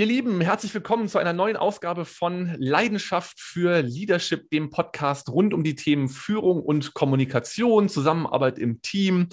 Ihr Lieben, herzlich willkommen zu einer neuen Ausgabe von Leidenschaft für Leadership, dem Podcast rund um die Themen Führung und Kommunikation, Zusammenarbeit im Team.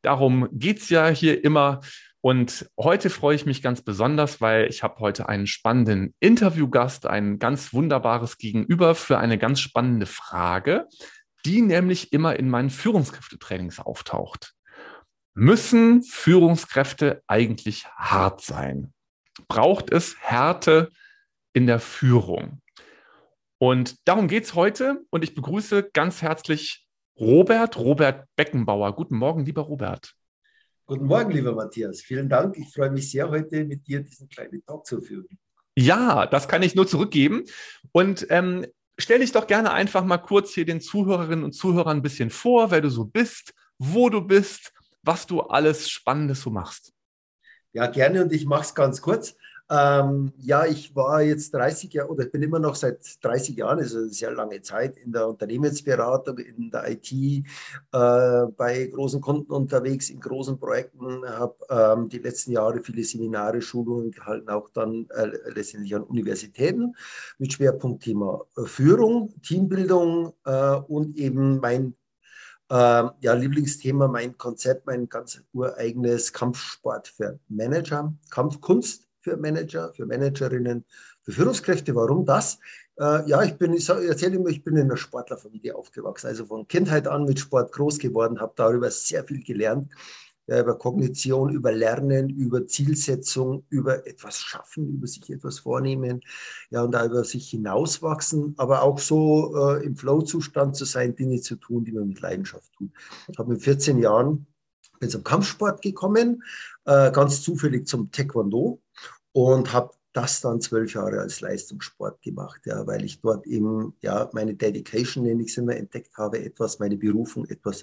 Darum geht es ja hier immer. Und heute freue ich mich ganz besonders, weil ich habe heute einen spannenden Interviewgast, ein ganz wunderbares Gegenüber für eine ganz spannende Frage, die nämlich immer in meinen Führungskräftetrainings auftaucht. Müssen Führungskräfte eigentlich hart sein? Braucht es Härte in der Führung. Und darum geht es heute und ich begrüße ganz herzlich Robert, Robert Beckenbauer. Guten Morgen, lieber Robert. Guten Morgen, lieber Matthias. Vielen Dank. Ich freue mich sehr, heute mit dir diesen kleinen Talk zu führen. Ja, das kann ich nur zurückgeben. Und ähm, stell dich doch gerne einfach mal kurz hier den Zuhörerinnen und Zuhörern ein bisschen vor, wer du so bist, wo du bist, was du alles Spannendes so machst. Ja, gerne und ich mache es ganz kurz. Ähm, ja, ich war jetzt 30 Jahre oder ich bin immer noch seit 30 Jahren, also eine sehr lange Zeit in der Unternehmensberatung, in der IT, äh, bei großen Kunden unterwegs, in großen Projekten, habe ähm, die letzten Jahre viele Seminare, Schulungen gehalten, auch dann äh, letztendlich an Universitäten mit Schwerpunktthema Führung, Teambildung äh, und eben mein ähm, ja, Lieblingsthema, mein Konzept, mein ganz ureigenes Kampfsport für Manager, Kampfkunst für Manager, für Managerinnen, für Führungskräfte. Warum das? Äh, ja, ich bin, ich erzähle immer, ich bin in einer Sportlerfamilie aufgewachsen, also von Kindheit an mit Sport groß geworden, habe darüber sehr viel gelernt ja, über Kognition, über Lernen, über Zielsetzung, über etwas schaffen, über sich etwas vornehmen, ja, und da über sich hinauswachsen, aber auch so äh, im Flow-Zustand zu sein, Dinge zu tun, die man mit Leidenschaft tut. Ich habe mit 14 Jahren bin zum Kampfsport gekommen, äh, ganz zufällig zum Taekwondo und habe das dann zwölf Jahre als Leistungssport gemacht, ja, weil ich dort eben ja meine Dedication, nenne ich es immer, entdeckt habe, etwas, meine Berufung, etwas,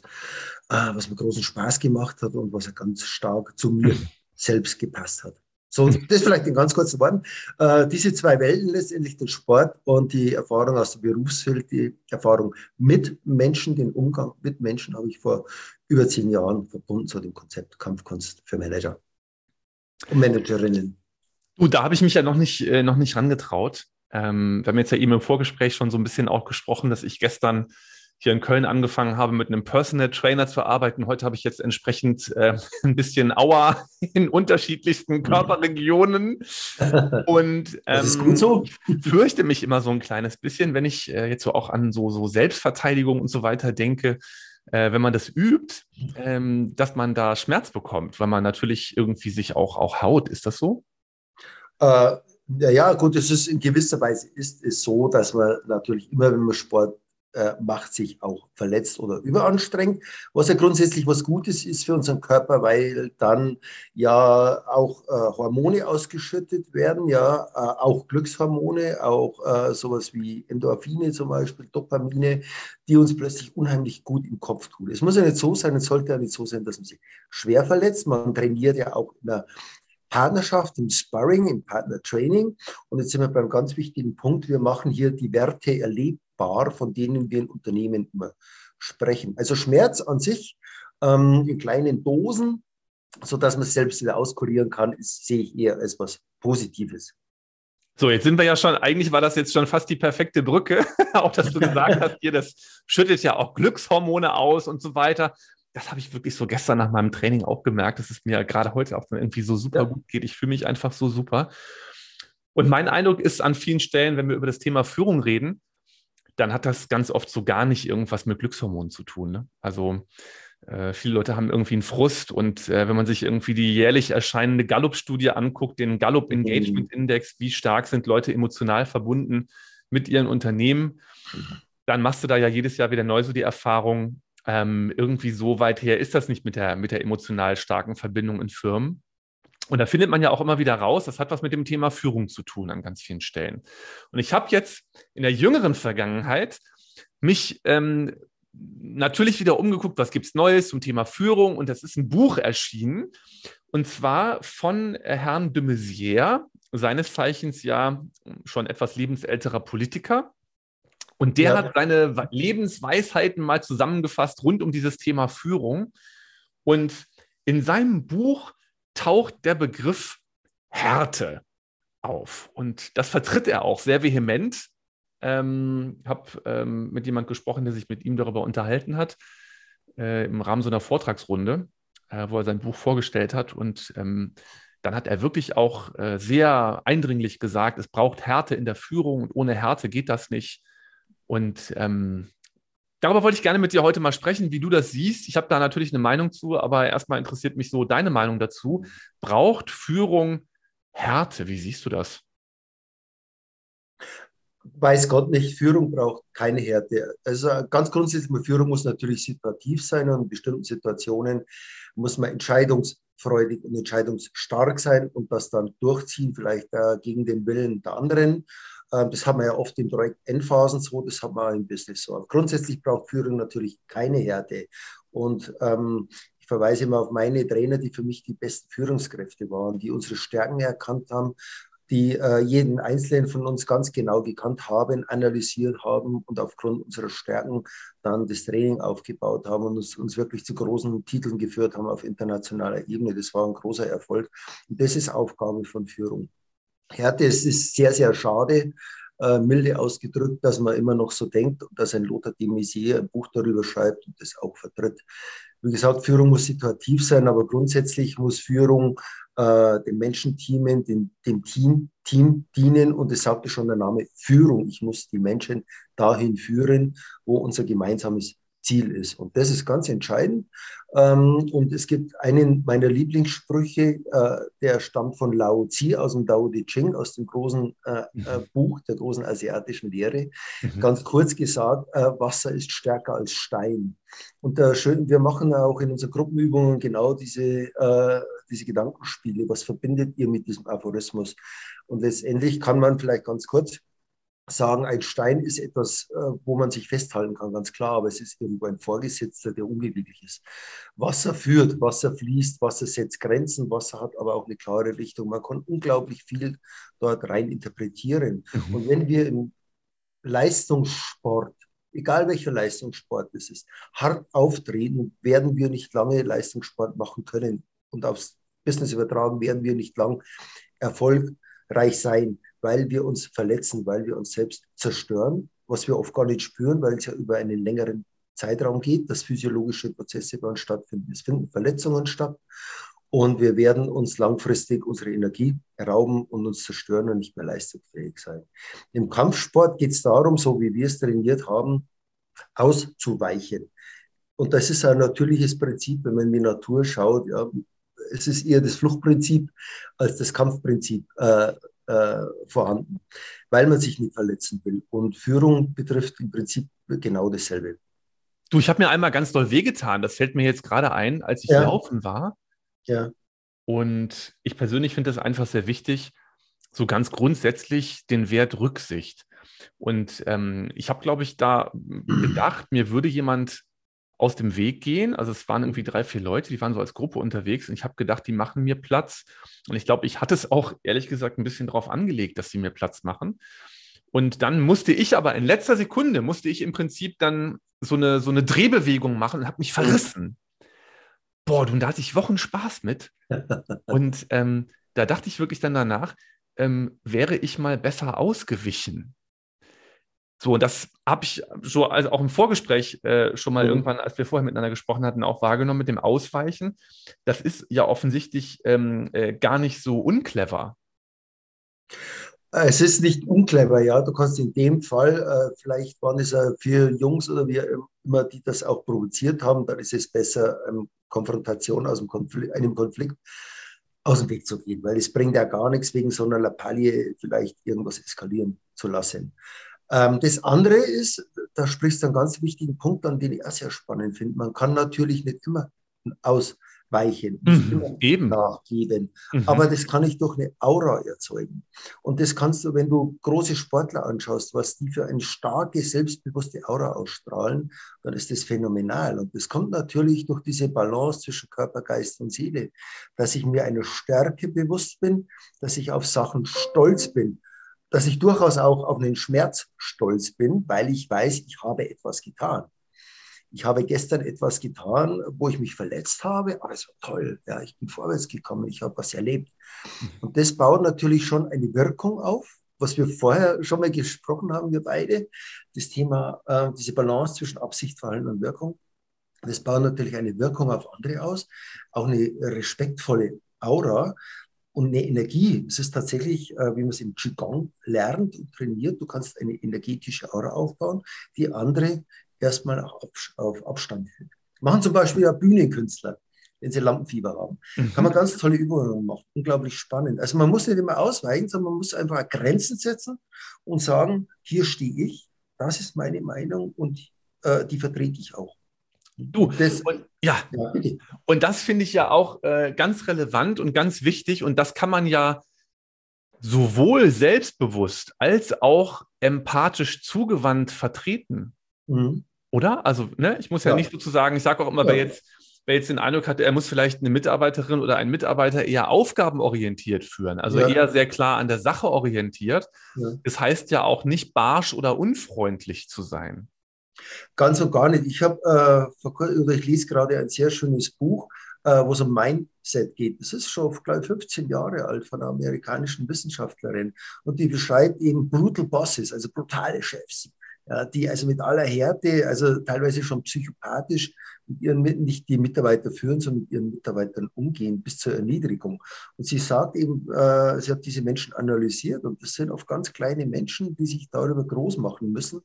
äh, was mir großen Spaß gemacht hat und was ganz stark zu mir selbst gepasst hat. So, das vielleicht in ganz kurzen Worten. Äh, diese zwei Welten letztendlich, den Sport und die Erfahrung aus der Berufswelt, die Erfahrung mit Menschen, den Umgang mit Menschen habe ich vor über zehn Jahren verbunden zu dem Konzept Kampfkunst für Manager und Managerinnen. Du, da habe ich mich ja noch nicht, äh, noch nicht rangetraut. Ähm, wir haben jetzt ja eben im Vorgespräch schon so ein bisschen auch gesprochen, dass ich gestern hier in Köln angefangen habe, mit einem Personal Trainer zu arbeiten. Heute habe ich jetzt entsprechend äh, ein bisschen Aua in unterschiedlichsten mhm. Körperregionen. Und ähm, so. ich fürchte mich immer so ein kleines bisschen, wenn ich äh, jetzt so auch an so, so Selbstverteidigung und so weiter denke, äh, wenn man das übt, ähm, dass man da Schmerz bekommt, weil man natürlich irgendwie sich auch, auch haut. Ist das so? Äh, ja, gut, es ist in gewisser Weise ist es so, dass man natürlich immer, wenn man Sport äh, macht, sich auch verletzt oder überanstrengt, was ja grundsätzlich was Gutes ist für unseren Körper, weil dann ja auch äh, Hormone ausgeschüttet werden, ja, äh, auch Glückshormone, auch äh, sowas wie Endorphine zum Beispiel, Dopamine, die uns plötzlich unheimlich gut im Kopf tun. Es muss ja nicht so sein, es sollte ja nicht so sein, dass man sich schwer verletzt. Man trainiert ja auch in einer Partnerschaft, im Sparring, im Partner-Training. Und jetzt sind wir beim ganz wichtigen Punkt. Wir machen hier die Werte erlebbar, von denen wir in Unternehmen immer sprechen. Also Schmerz an sich ähm, in kleinen Dosen, sodass man es selbst wieder auskurieren kann, ist, sehe ich eher als was Positives. So, jetzt sind wir ja schon, eigentlich war das jetzt schon fast die perfekte Brücke, auch dass du gesagt hast, hier, das schüttet ja auch Glückshormone aus und so weiter das habe ich wirklich so gestern nach meinem Training auch gemerkt, dass es mir gerade heute auch irgendwie so super ja. gut geht. Ich fühle mich einfach so super. Und mein Eindruck ist an vielen Stellen, wenn wir über das Thema Führung reden, dann hat das ganz oft so gar nicht irgendwas mit Glückshormonen zu tun. Ne? Also äh, viele Leute haben irgendwie einen Frust und äh, wenn man sich irgendwie die jährlich erscheinende Gallup-Studie anguckt, den Gallup mhm. Engagement Index, wie stark sind Leute emotional verbunden mit ihren Unternehmen, mhm. dann machst du da ja jedes Jahr wieder neu so die Erfahrung, ähm, irgendwie so weit her ist das nicht mit der, mit der emotional starken Verbindung in Firmen. Und da findet man ja auch immer wieder raus, das hat was mit dem Thema Führung zu tun an ganz vielen Stellen. Und ich habe jetzt in der jüngeren Vergangenheit mich ähm, natürlich wieder umgeguckt, was gibt es Neues zum Thema Führung. Und das ist ein Buch erschienen. Und zwar von Herrn de Maizière, seines Zeichens ja schon etwas lebensälterer Politiker. Und der ja. hat seine Lebensweisheiten mal zusammengefasst rund um dieses Thema Führung. Und in seinem Buch taucht der Begriff Härte auf. Und das vertritt er auch sehr vehement. Ähm, habe ähm, mit jemand gesprochen, der sich mit ihm darüber unterhalten hat, äh, im Rahmen so einer Vortragsrunde, äh, wo er sein Buch vorgestellt hat. Und ähm, dann hat er wirklich auch äh, sehr eindringlich gesagt, es braucht Härte in der Führung und ohne Härte geht das nicht. Und ähm, darüber wollte ich gerne mit dir heute mal sprechen, wie du das siehst. Ich habe da natürlich eine Meinung zu, aber erstmal interessiert mich so deine Meinung dazu. Braucht Führung Härte? Wie siehst du das? weiß Gott nicht, Führung braucht keine Härte. Also ganz grundsätzlich, Führung muss natürlich situativ sein und in bestimmten Situationen muss man entscheidungsfreudig und entscheidungsstark sein und das dann durchziehen, vielleicht äh, gegen den Willen der anderen. Ähm, das haben wir ja oft in Projekt Endphasen so, das wir auch im Business so. Grundsätzlich braucht Führung natürlich keine Härte. Und ähm, ich verweise immer auf meine Trainer, die für mich die besten Führungskräfte waren, die unsere Stärken erkannt haben die äh, jeden Einzelnen von uns ganz genau gekannt haben, analysiert haben und aufgrund unserer Stärken dann das Training aufgebaut haben und uns, uns wirklich zu großen Titeln geführt haben auf internationaler Ebene. Das war ein großer Erfolg. Und das ist Aufgabe von Führung. Härte, es ist sehr, sehr schade, äh, milde ausgedrückt, dass man immer noch so denkt und dass ein Lothar de Maizière ein Buch darüber schreibt und das auch vertritt. Wie gesagt, Führung muss situativ sein, aber grundsätzlich muss Führung äh, dem Menschenteam, dem, dem Team, Team dienen. Und es sagte schon der Name Führung. Ich muss die Menschen dahin führen, wo unser gemeinsames Ziel ist. Und das ist ganz entscheidend. Ähm, und es gibt einen meiner Lieblingssprüche, äh, der stammt von Lao Tzu aus dem Dao De Ching, aus dem großen äh, mhm. Buch der großen asiatischen Lehre. Mhm. Ganz kurz gesagt, Wasser ist stärker als Stein. Und wir machen auch in unseren Gruppenübungen genau diese, diese Gedankenspiele. Was verbindet ihr mit diesem Aphorismus? Und letztendlich kann man vielleicht ganz kurz sagen, ein Stein ist etwas, äh, wo man sich festhalten kann, ganz klar, aber es ist irgendwo ein Vorgesetzter, der unbeweglich ist. Wasser führt, Wasser fließt, Wasser setzt Grenzen, Wasser hat aber auch eine klare Richtung. Man kann unglaublich viel dort rein interpretieren. Mhm. Und wenn wir im Leistungssport, egal welcher Leistungssport es ist, hart auftreten, werden wir nicht lange Leistungssport machen können. Und aufs Business übertragen werden wir nicht lang erfolgreich sein weil wir uns verletzen, weil wir uns selbst zerstören, was wir oft gar nicht spüren, weil es ja über einen längeren Zeitraum geht, dass physiologische Prozesse bei uns stattfinden. Es finden Verletzungen statt und wir werden uns langfristig unsere Energie rauben und uns zerstören und nicht mehr leistungsfähig sein. Im Kampfsport geht es darum, so wie wir es trainiert haben, auszuweichen. Und das ist ein natürliches Prinzip, wenn man in die Natur schaut. Ja, es ist eher das Fluchtprinzip als das Kampfprinzip. Äh, äh, vorhanden, weil man sich nicht verletzen will. Und Führung betrifft im Prinzip genau dasselbe. Du, ich habe mir einmal ganz doll wehgetan. Das fällt mir jetzt gerade ein, als ich ja. laufen war. Ja. Und ich persönlich finde es einfach sehr wichtig, so ganz grundsätzlich den Wert Rücksicht. Und ähm, ich habe, glaube ich, da gedacht, mir würde jemand aus dem Weg gehen. Also es waren irgendwie drei, vier Leute, die waren so als Gruppe unterwegs und ich habe gedacht, die machen mir Platz. Und ich glaube, ich hatte es auch ehrlich gesagt ein bisschen darauf angelegt, dass sie mir Platz machen. Und dann musste ich aber in letzter Sekunde, musste ich im Prinzip dann so eine, so eine Drehbewegung machen und habe mich verrissen. Boah, du, da hatte ich Wochen Spaß mit. Und ähm, da dachte ich wirklich dann danach, ähm, wäre ich mal besser ausgewichen. So, und das habe ich so also auch im Vorgespräch äh, schon mal mhm. irgendwann, als wir vorher miteinander gesprochen hatten, auch wahrgenommen mit dem Ausweichen. Das ist ja offensichtlich ähm, äh, gar nicht so unclever. Es ist nicht unclever, ja. Du kannst in dem Fall, äh, vielleicht waren es ja vier Jungs oder wie immer, die das auch provoziert haben, dann ist es besser, ähm, Konfrontation aus dem Konflikt, einem Konflikt aus dem Weg zu gehen, weil es bringt ja gar nichts, wegen so einer Lappalie vielleicht irgendwas eskalieren zu lassen. Ähm, das andere ist, da sprichst du einen ganz wichtigen Punkt an, den ich auch sehr spannend finde. Man kann natürlich nicht immer ausweichen, nicht mhm, immer eben. nachgeben, mhm. aber das kann ich durch eine Aura erzeugen. Und das kannst du, wenn du große Sportler anschaust, was die für eine starke, selbstbewusste Aura ausstrahlen, dann ist das phänomenal. Und das kommt natürlich durch diese Balance zwischen Körper, Geist und Seele, dass ich mir einer Stärke bewusst bin, dass ich auf Sachen stolz bin dass ich durchaus auch auf einen Schmerz stolz bin, weil ich weiß, ich habe etwas getan. ich habe gestern etwas getan, wo ich mich verletzt habe, aber es war toll. Ja, ich bin vorwärts gekommen, ich habe was erlebt. Mhm. Und das baut natürlich schon eine Wirkung auf, was wir vorher schon mal gesprochen haben, wir beide, das Thema, äh, diese Balance zwischen Absicht, Verhalten und Wirkung. Das baut natürlich eine Wirkung auf andere aus, auch eine respektvolle Aura und eine Energie. Es ist tatsächlich, äh, wie man es im Qigong lernt und trainiert, du kannst eine energetische Aura aufbauen, die andere erstmal auf, auf Abstand hält. Machen zum Beispiel ja Bühnenkünstler, wenn sie Lampenfieber haben. Mhm. Kann man ganz tolle Übungen machen. Unglaublich spannend. Also man muss nicht immer ausweichen, sondern man muss einfach Grenzen setzen und sagen, hier stehe ich, das ist meine Meinung und äh, die vertrete ich auch. Du, das, und, ja, ja und das finde ich ja auch äh, ganz relevant und ganz wichtig und das kann man ja sowohl selbstbewusst als auch empathisch zugewandt vertreten. Mhm. Oder? Also, ne, ich muss ja, ja. nicht sozusagen, ich sage auch immer, ja. wer jetzt wer jetzt den Eindruck hat, er muss vielleicht eine Mitarbeiterin oder einen Mitarbeiter eher aufgabenorientiert führen, also ja. eher sehr klar an der Sache orientiert. Das heißt ja auch nicht barsch oder unfreundlich zu sein. Ganz und gar nicht. Ich habe äh, oder ich lese gerade ein sehr schönes Buch, äh, wo es um Mindset geht. Das ist schon, glaube ich, 15 Jahre alt von einer amerikanischen Wissenschaftlerin. Und die beschreibt eben brutal Bosses, also brutale Chefs, ja, die also mit aller Härte, also teilweise schon psychopathisch mit ihren nicht die Mitarbeiter führen, sondern mit ihren Mitarbeitern umgehen bis zur Erniedrigung. Und sie sagt eben, äh, sie hat diese Menschen analysiert und das sind oft ganz kleine Menschen, die sich darüber groß machen müssen,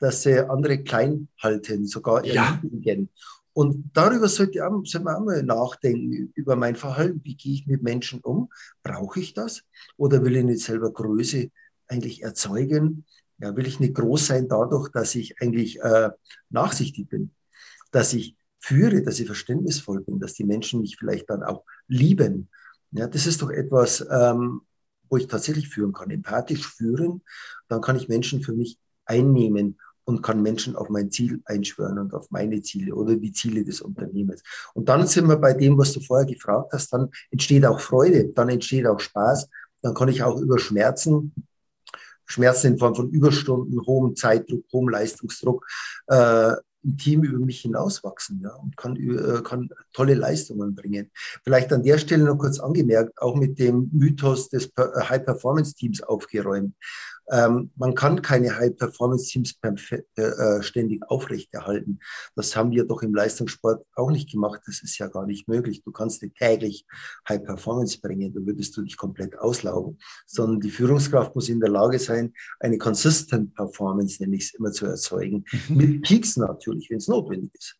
dass sie andere klein halten, sogar erniedrigen. Ja. Und darüber sollte, auch, sollte man auch mal nachdenken, über mein Verhalten. Wie gehe ich mit Menschen um? Brauche ich das? Oder will ich nicht selber Größe eigentlich erzeugen? Ja, will ich nicht groß sein dadurch, dass ich eigentlich äh, nachsichtig bin? Dass ich führe, dass ich verständnisvoll bin, dass die Menschen mich vielleicht dann auch lieben. Ja, das ist doch etwas, ähm, wo ich tatsächlich führen kann, empathisch führen. Dann kann ich Menschen für mich einnehmen und kann Menschen auf mein Ziel einschwören und auf meine Ziele oder die Ziele des Unternehmens. Und dann sind wir bei dem, was du vorher gefragt hast, dann entsteht auch Freude, dann entsteht auch Spaß, dann kann ich auch über Schmerzen, Schmerzen in Form von Überstunden, hohem Zeitdruck, hohem Leistungsdruck, äh, im Team über mich hinauswachsen ja, und kann, äh, kann tolle Leistungen bringen. Vielleicht an der Stelle noch kurz angemerkt, auch mit dem Mythos des High-Performance-Teams aufgeräumt. Ähm, man kann keine High-Performance-Teams äh, äh, ständig aufrechterhalten. Das haben wir doch im Leistungssport auch nicht gemacht. Das ist ja gar nicht möglich. Du kannst nicht täglich High-Performance bringen, da würdest du dich komplett auslaugen. Sondern die Führungskraft muss in der Lage sein, eine consistent Performance, nenne ich es immer, zu erzeugen. Mhm. Mit Peaks natürlich, wenn es notwendig ist.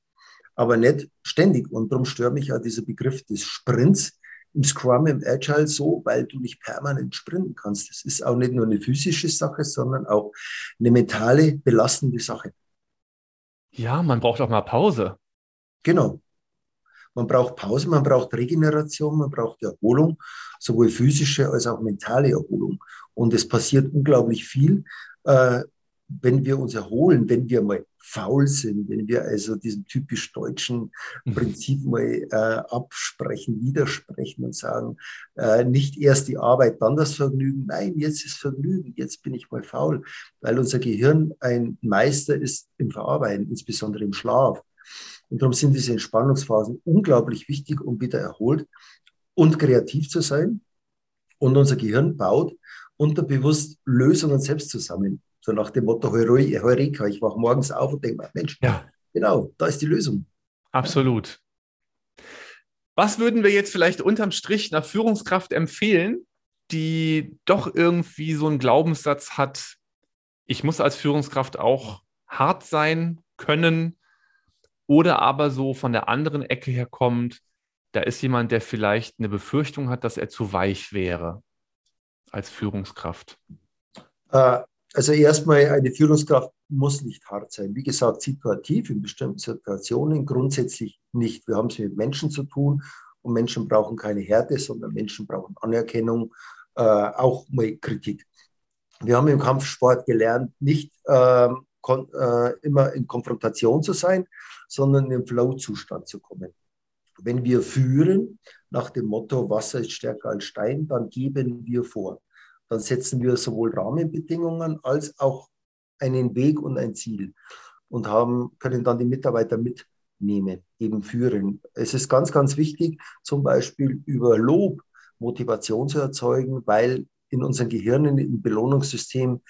Aber nicht ständig. Und darum stört mich ja dieser Begriff des Sprints, im Scrum, im Agile so, weil du nicht permanent sprinten kannst. Das ist auch nicht nur eine physische Sache, sondern auch eine mentale, belastende Sache. Ja, man braucht auch mal Pause. Genau. Man braucht Pause, man braucht Regeneration, man braucht Erholung, sowohl physische als auch mentale Erholung. Und es passiert unglaublich viel. Äh, wenn wir uns erholen, wenn wir mal faul sind, wenn wir also diesem typisch deutschen mhm. Prinzip mal äh, absprechen, widersprechen und sagen, äh, nicht erst die Arbeit, dann das Vergnügen. Nein, jetzt ist Vergnügen, jetzt bin ich mal faul, weil unser Gehirn ein Meister ist im Verarbeiten, insbesondere im Schlaf. Und darum sind diese Entspannungsphasen unglaublich wichtig, um wieder erholt und kreativ zu sein. Und unser Gehirn baut unterbewusst Lösungen selbst zusammen. So nach dem Motto Heureka. Ich wache morgens auf und denke Mensch, ja. genau, da ist die Lösung. Absolut. Was würden wir jetzt vielleicht unterm Strich nach Führungskraft empfehlen, die doch irgendwie so einen Glaubenssatz hat, ich muss als Führungskraft auch hart sein können oder aber so von der anderen Ecke her kommt, da ist jemand, der vielleicht eine Befürchtung hat, dass er zu weich wäre als Führungskraft? Äh, also erstmal, eine Führungskraft muss nicht hart sein. Wie gesagt, situativ in bestimmten Situationen, grundsätzlich nicht. Wir haben es mit Menschen zu tun und Menschen brauchen keine Härte, sondern Menschen brauchen Anerkennung, äh, auch mal Kritik. Wir haben im Kampfsport gelernt, nicht äh, äh, immer in Konfrontation zu sein, sondern im Flow-Zustand zu kommen. Wenn wir führen nach dem Motto, Wasser ist stärker als Stein, dann geben wir vor dann setzen wir sowohl Rahmenbedingungen als auch einen Weg und ein Ziel. und haben, können dann die Mitarbeiter mitnehmen, eben führen. Es ist ganz, ganz wichtig, zum Beispiel über Lob Motivation zu erzeugen, weil in unseren Gehirnen im Belohnungssystem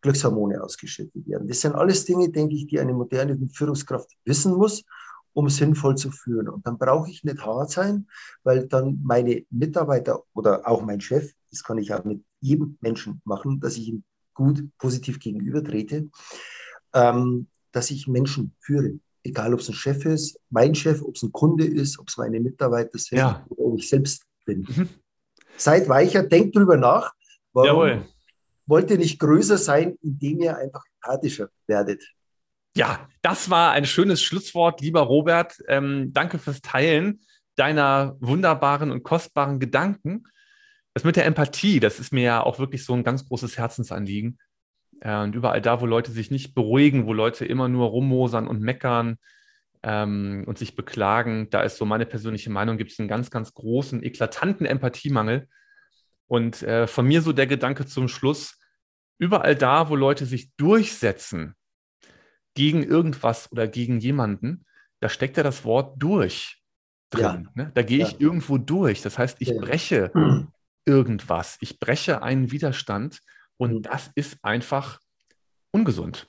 Glückshormone ausgeschüttet werden. Das sind alles Dinge, denke ich, die eine moderne Führungskraft wissen muss, um sinnvoll zu führen. Und dann brauche ich nicht hart sein, weil dann meine Mitarbeiter oder auch mein Chef, das kann ich auch mit jedem Menschen machen, dass ich ihm gut positiv gegenüber trete, ähm, dass ich Menschen führe. Egal, ob es ein Chef ist, mein Chef, ob es ein Kunde ist, ob es meine Mitarbeiter sind ja. oder ob ich selbst bin. Mhm. Seid weicher, denkt drüber nach. Warum Jawohl. wollt ihr nicht größer sein, indem ihr einfach empathischer werdet? Ja, das war ein schönes Schlusswort, lieber Robert. Ähm, danke fürs Teilen deiner wunderbaren und kostbaren Gedanken. Das mit der Empathie, das ist mir ja auch wirklich so ein ganz großes Herzensanliegen. Äh, und überall da, wo Leute sich nicht beruhigen, wo Leute immer nur rummosern und meckern ähm, und sich beklagen, da ist so meine persönliche Meinung, gibt es einen ganz, ganz großen, eklatanten Empathiemangel. Und äh, von mir so der Gedanke zum Schluss, überall da, wo Leute sich durchsetzen, gegen irgendwas oder gegen jemanden, da steckt ja das Wort durch drin. Ja. Ne? Da gehe ich ja. irgendwo durch. Das heißt, ich ja. breche irgendwas. Ich breche einen Widerstand und mhm. das ist einfach ungesund.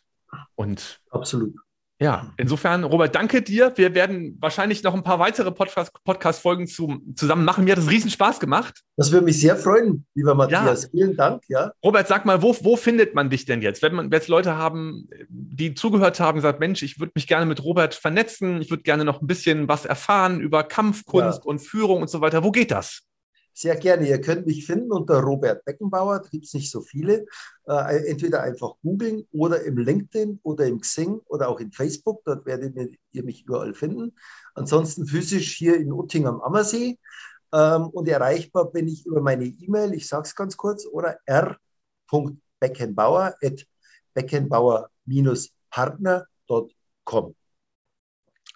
Und absolut. Ja, insofern, Robert, danke dir. Wir werden wahrscheinlich noch ein paar weitere Podcast-Folgen zu, zusammen machen. Mir hat es riesen Spaß gemacht. Das würde mich sehr freuen, lieber Matthias. Ja. Vielen Dank. Ja. Robert, sag mal, wo, wo findet man dich denn jetzt? Wenn man jetzt Leute haben, die zugehört haben, gesagt, Mensch, ich würde mich gerne mit Robert vernetzen, ich würde gerne noch ein bisschen was erfahren über Kampfkunst ja. und Führung und so weiter. Wo geht das? Sehr gerne. Ihr könnt mich finden unter Robert Beckenbauer, da gibt es nicht so viele. Äh, entweder einfach googeln oder im LinkedIn oder im Xing oder auch in Facebook, dort werdet ihr mich überall finden. Ansonsten physisch hier in Utting am Ammersee. Ähm, und erreichbar bin ich über meine E-Mail, ich sage es ganz kurz, oder r.beckenbauer at beckenbauer-partner.com.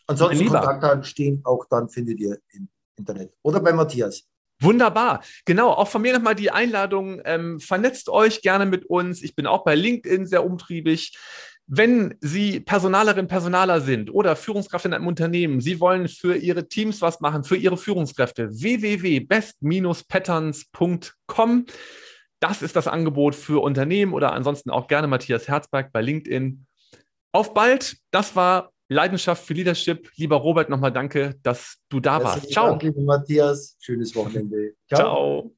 Ansonsten Kontaktdaten stehen auch dann, findet ihr im Internet. Oder bei Matthias. Wunderbar. Genau, auch von mir nochmal die Einladung. Ähm, vernetzt euch gerne mit uns. Ich bin auch bei LinkedIn sehr umtriebig. Wenn Sie Personalerin, Personaler sind oder Führungskraft in einem Unternehmen, Sie wollen für Ihre Teams was machen, für Ihre Führungskräfte, www.best-patterns.com. Das ist das Angebot für Unternehmen oder ansonsten auch gerne Matthias Herzberg bei LinkedIn. Auf bald. Das war Leidenschaft für Leadership. Lieber Robert, nochmal danke, dass du da warst. Ciao. Danke, lieber Matthias. Schönes Wochenende. Ciao. Ciao.